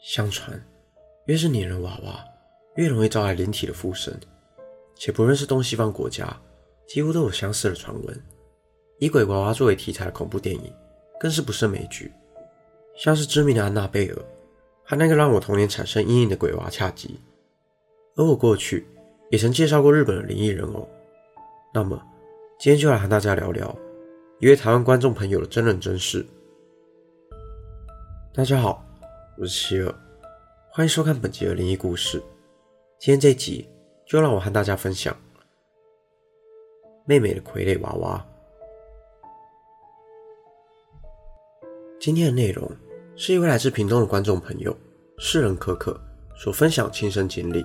相传，越是拟人娃娃，越容易招来灵体的附身，且不论是东西方国家，几乎都有相似的传闻。以鬼娃娃作为题材的恐怖电影，更是不胜枚举，像是知名的安娜贝尔，和那个让我童年产生阴影的鬼娃恰吉。而我过去也曾介绍过日本的灵异人偶，那么今天就来和大家聊聊一位台湾观众朋友的真人真事。大家好，我是希尔，欢迎收看本集的灵异故事。今天这集就让我和大家分享妹妹的傀儡娃娃。今天的内容是一位来自屏东的观众朋友世人可可所分享亲身经历。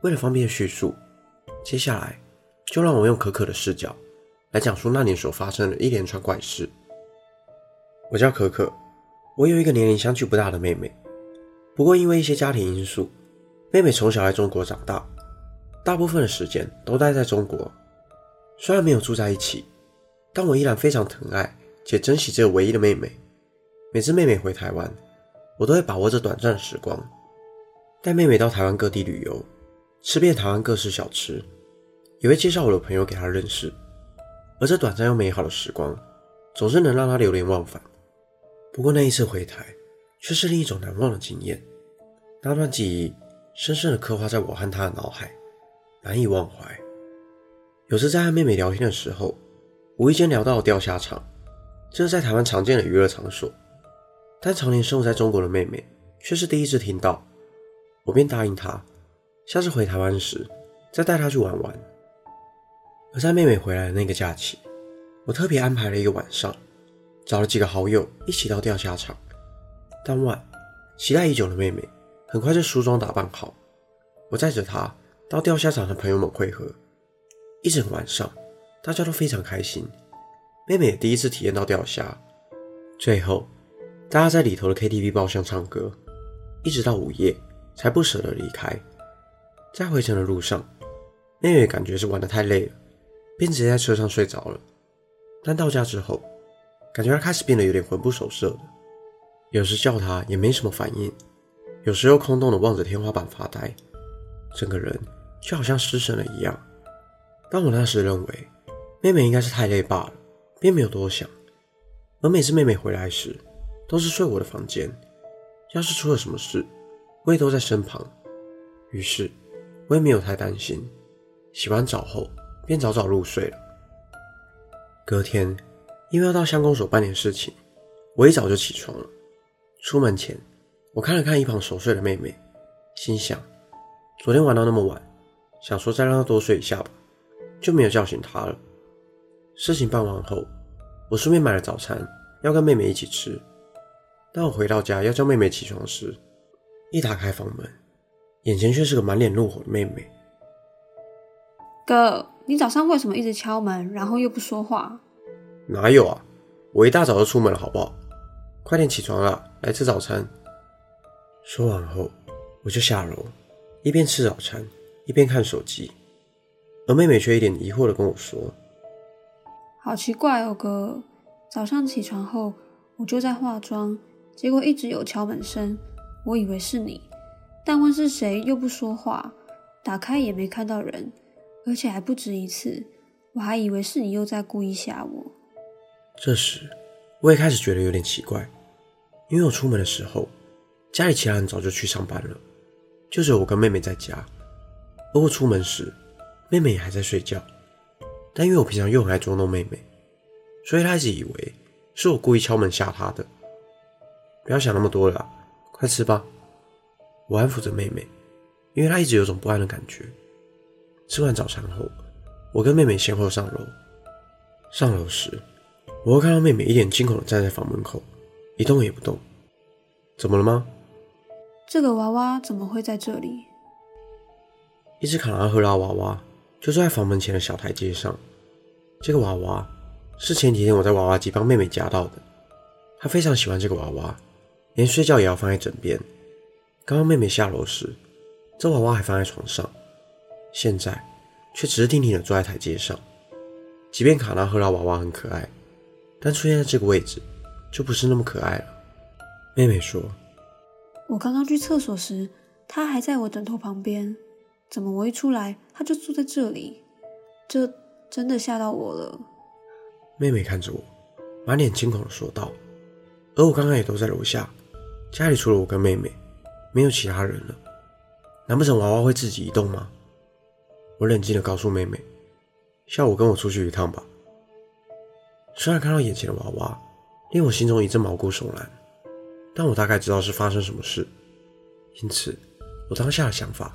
为了方便叙述，接下来就让我用可可的视角来讲述那年所发生的一连串怪事。我叫可可，我有一个年龄相距不大的妹妹，不过因为一些家庭因素，妹妹从小在中国长大，大部分的时间都待在中国。虽然没有住在一起，但我依然非常疼爱且珍惜这个唯一的妹妹。每次妹妹回台湾，我都会把握这短暂的时光，带妹妹到台湾各地旅游，吃遍台湾各式小吃，也会介绍我的朋友给她认识。而这短暂又美好的时光，总是能让她流连忘返。不过那一次回台，却是另一种难忘的经验。那段记忆深深地刻画在我和她的脑海，难以忘怀。有次在和妹妹聊天的时候，无意间聊到了钓虾场，这是在台湾常见的娱乐场所。但常年生活在中国的妹妹却是第一次听到，我便答应她，下次回台湾时再带她去玩玩。而在妹妹回来的那个假期，我特别安排了一个晚上，找了几个好友一起到钓虾场。当晚，期待已久的妹妹很快就梳妆打扮好，我载着她到钓虾场和朋友们会合。一整晚上，大家都非常开心，妹妹也第一次体验到钓虾。最后。大家在里头的 KTV 包厢唱歌，一直到午夜才不舍得离开。在回程的路上，妹妹感觉是玩得太累了，便直接在车上睡着了。但到家之后，感觉她开始变得有点魂不守舍的，有时叫她也没什么反应，有时又空洞的望着天花板发呆，整个人就好像失神了一样。但我那时认为妹妹应该是太累罢了，便没有多想。而每次妹妹回来时，都是睡我的房间，要是出了什么事，我也都在身旁。于是，我也没有太担心。洗完澡后，便早早入睡了。隔天，因为要到乡公所办点事情，我一早就起床了。出门前，我看了看一旁熟睡的妹妹，心想：昨天玩到那么晚，想说再让她多睡一下吧，就没有叫醒她了。事情办完后，我顺便买了早餐，要跟妹妹一起吃。当我回到家要叫妹妹起床时，一打开房门，眼前却是个满脸怒火的妹妹。哥，你早上为什么一直敲门，然后又不说话？哪有啊，我一大早就出门了，好不好？快点起床了，来吃早餐。说完后，我就下楼，一边吃早餐，一边看手机，而妹妹却一脸疑惑地跟我说：“好奇怪哦，哥，早上起床后我就在化妆。”结果一直有敲门声，我以为是你，但问是谁又不说话，打开也没看到人，而且还不止一次，我还以为是你又在故意吓我。这时，我也开始觉得有点奇怪，因为我出门的时候，家里其他人早就去上班了，就只有我跟妹妹在家，而我出门时，妹妹也还在睡觉，但因为我平常又很爱捉弄妹妹，所以她一直以为是我故意敲门吓她的。不要想那么多了，快吃吧。我安抚着妹妹，因为她一直有种不安的感觉。吃完早餐后，我跟妹妹先后上楼。上楼时，我会看到妹妹一脸惊恐的站在房门口，一动也不动。怎么了吗？这个娃娃怎么会在这里？一只卡拉赫拉娃娃就坐在房门前的小台阶上。这个娃娃是前几天我在娃娃机帮妹妹夹到的，她非常喜欢这个娃娃。连睡觉也要放在枕边。刚刚妹妹下楼时，这娃娃还放在床上，现在却直挺挺地坐在台阶上。即便卡拉赫拉娃娃很可爱，但出现在这个位置就不是那么可爱了。妹妹说：“我刚刚去厕所时，他还在我枕头旁边，怎么我一出来他就坐在这里？这真的吓到我了。妹妹看着我，满脸惊恐的说道。而我刚刚也都在楼下，家里除了我跟妹妹，没有其他人了。难不成娃娃会自己移动吗？我冷静的告诉妹妹：“下午跟我出去一趟吧。”虽然看到眼前的娃娃，令我心中一阵毛骨悚然，但我大概知道是发生什么事，因此我当下的想法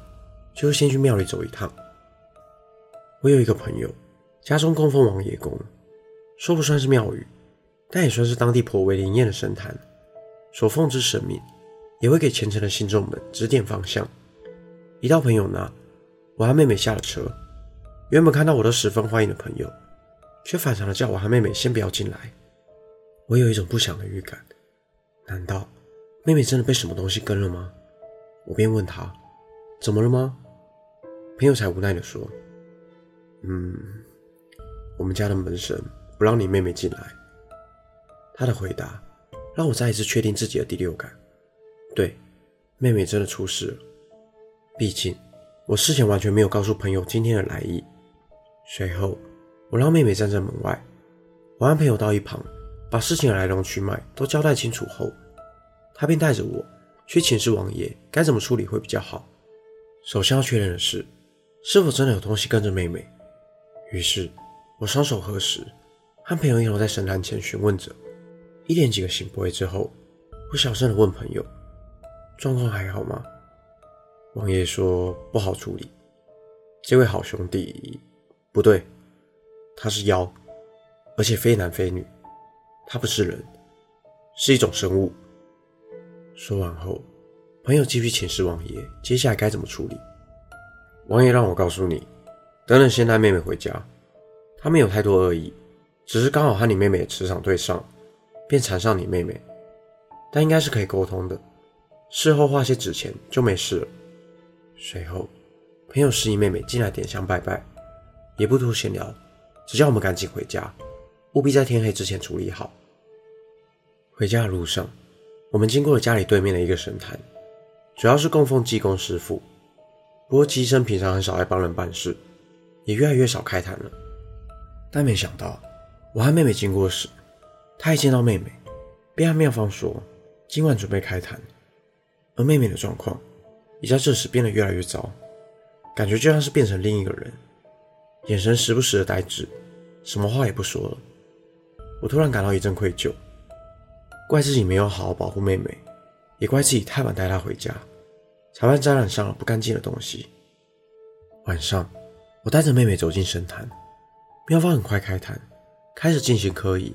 就是先去庙里走一趟。我有一个朋友，家中供奉王爷公，说不算是庙宇。但也算是当地颇为灵验的神坛，所奉之神明也会给虔诚的信众们指点方向。一到朋友那，我和妹妹下了车。原本看到我都十分欢迎的朋友，却反常的叫我和妹妹先不要进来。我有一种不祥的预感，难道妹妹真的被什么东西跟了吗？我便问她：“怎么了吗？”朋友才无奈的说：“嗯，我们家的门神不让你妹妹进来。”他的回答让我再一次确定自己的第六感，对，妹妹真的出事了。毕竟我事前完全没有告诉朋友今天的来意。随后，我让妹妹站在门外，我让朋友到一旁，把事情的来龙去脉都交代清楚后，他便带着我去请示王爷该怎么处理会比较好。首先要确认的是，是否真的有东西跟着妹妹。于是，我双手合十，和朋友一同在神坛前询问着。一连几个圣杯之后，我小声的问朋友：“状况还好吗？”王爷说：“不好处理。”这位好兄弟，不对，他是妖，而且非男非女，他不是人，是一种生物。说完后，朋友继续请示王爷，接下来该怎么处理？王爷让我告诉你，等等，先带妹妹回家，他没有太多恶意，只是刚好和你妹妹的磁场对上。便缠上你妹妹，但应该是可以沟通的。事后画些纸钱就没事了。随后，朋友示意妹妹进来点香拜拜，也不多闲聊，只叫我们赶紧回家，务必在天黑之前处理好。回家的路上，我们经过了家里对面的一个神坛，主要是供奉济公师傅。不过乩身平常很少爱帮人办事，也越来越少开坛了。但没想到，我和妹妹经过时，他一见到妹妹，便和妙方说今晚准备开坛，而妹妹的状况也在这时变得越来越糟，感觉就像是变成另一个人，眼神时不时的呆滞，什么话也不说了。我突然感到一阵愧疚，怪自己没有好好保护妹妹，也怪自己太晚带她回家，才会沾染上了不干净的东西。晚上，我带着妹妹走进神坛，妙方很快开坛，开始进行科仪。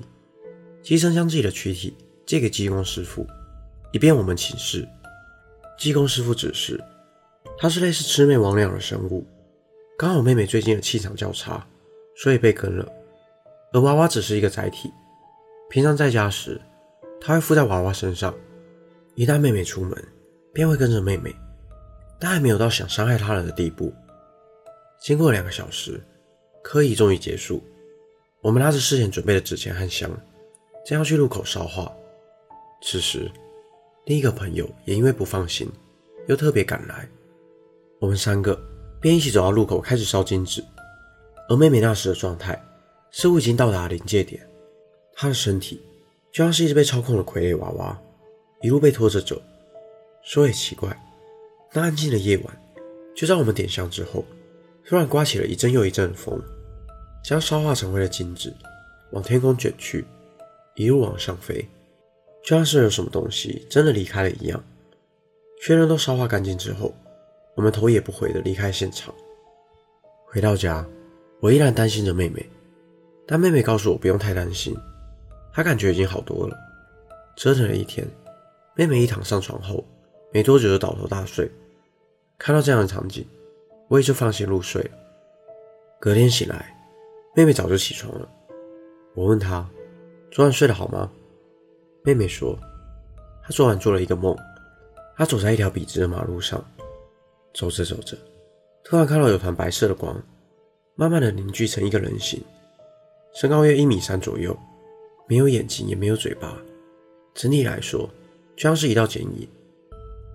乩身将自己的躯体借给济公师傅，以便我们请示。济公师傅指示，他是类似魑魅魍魉的生物，刚好妹妹最近的气场较差，所以被跟了。而娃娃只是一个载体，平常在家时，他会附在娃娃身上，一旦妹妹出门，便会跟着妹妹，但还没有到想伤害他人的地步。经过两个小时，科仪终于结束，我们拿着事前准备的纸钱和香。将要去路口烧化，此时另一个朋友也因为不放心，又特别赶来，我们三个便一起走到路口开始烧金纸。而妹妹那时的状态似乎已经到达临界点，他的身体就像是一只被操控的傀儡娃娃，一路被拖着走。说也奇怪，那安静的夜晚，就在我们点香之后，突然刮起了一阵又一阵的风，将烧化成灰的金纸往天空卷去。一路往上飞，就像是有什么东西真的离开了一样。确认都烧化干净之后，我们头也不回的离开现场。回到家，我依然担心着妹妹，但妹妹告诉我不用太担心，她感觉已经好多了。折腾了一天，妹妹一躺上床后，没多久就倒头大睡。看到这样的场景，我也就放心入睡了。隔天醒来，妹妹早就起床了。我问她。昨晚睡得好吗？妹妹说，她昨晚做了一个梦，她走在一条笔直的马路上，走着走着，突然看到有团白色的光，慢慢的凝聚成一个人形，身高约一米三左右，没有眼睛也没有嘴巴，整体来说就像是一道剪影。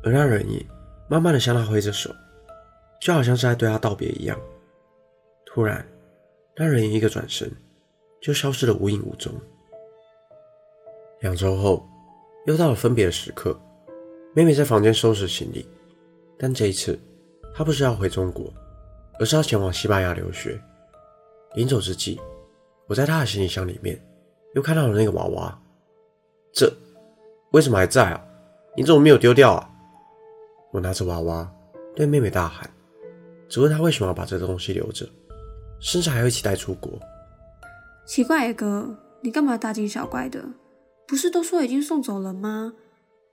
而那人影慢慢的向他挥着手，就好像是在对他道别一样。突然，那人影一个转身，就消失的无影无踪。两周后，又到了分别的时刻，妹妹在房间收拾行李，但这一次，她不是要回中国，而是要前往西班牙留学。临走之际，我在他的行李箱里面又看到了那个娃娃，这为什么还在啊？你怎么没有丢掉啊？我拿着娃娃对妹妹大喊，只问她为什么要把这个东西留着，甚至还要一起带出国。奇怪，哥，你干嘛大惊小怪的？不是都说已经送走了吗？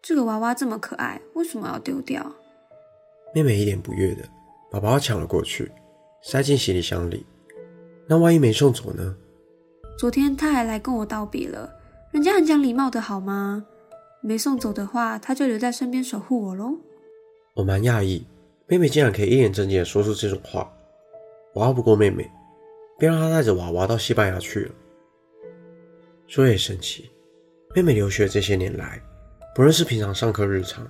这个娃娃这么可爱，为什么要丢掉？妹妹一脸不悦的把娃娃抢了过去，塞进行李箱里。那万一没送走呢？昨天他还来跟我道别了，人家很讲礼貌的好吗？没送走的话，他就留在身边守护我喽。我蛮讶异，妹妹竟然可以一脸正经的说出这种话。我拗不过妹妹，便让她带着娃娃到西班牙去了。说也神奇，妹妹留学这些年来，不论是平常上课日常，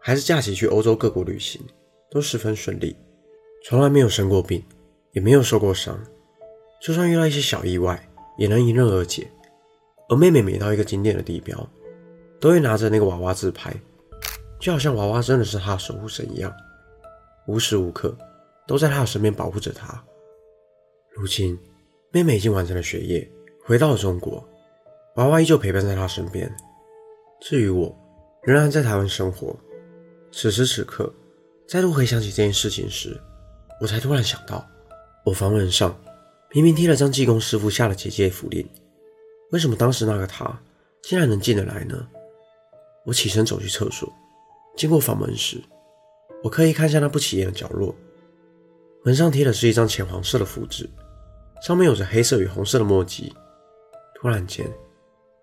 还是假期去欧洲各国旅行，都十分顺利，从来没有生过病，也没有受过伤。就算遇到一些小意外，也能迎刃而解。而妹妹每到一个景点的地标，都会拿着那个娃娃自拍，就好像娃娃真的是她的守护神一样，无时无刻都在她的身边保护着她。如今，妹妹已经完成了学业，回到了中国，娃娃依旧陪伴在她身边。至于我，仍然在台湾生活。此时此刻，再度回想起这件事情时，我才突然想到，我房门上。明明贴了张济公师傅下的结界符令，为什么当时那个他竟然能进得来呢？我起身走去厕所，经过房门时，我刻意看向那不起眼的角落，门上贴的是一张浅黄色的符纸，上面有着黑色与红色的墨迹。突然间，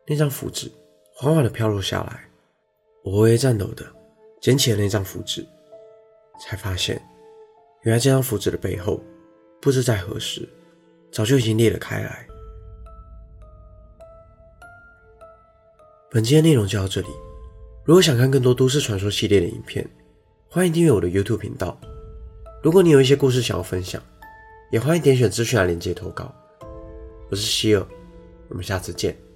那张符纸缓缓地飘落下来，我微微颤抖地捡起了那张符纸，才发现，原来这张符纸的背后，不知在何时。早就已经裂了开来。本期的内容就到这里。如果想看更多都市传说系列的影片，欢迎订阅我的 YouTube 频道。如果你有一些故事想要分享，也欢迎点选资讯栏链接投稿。我是希尔，我们下次见。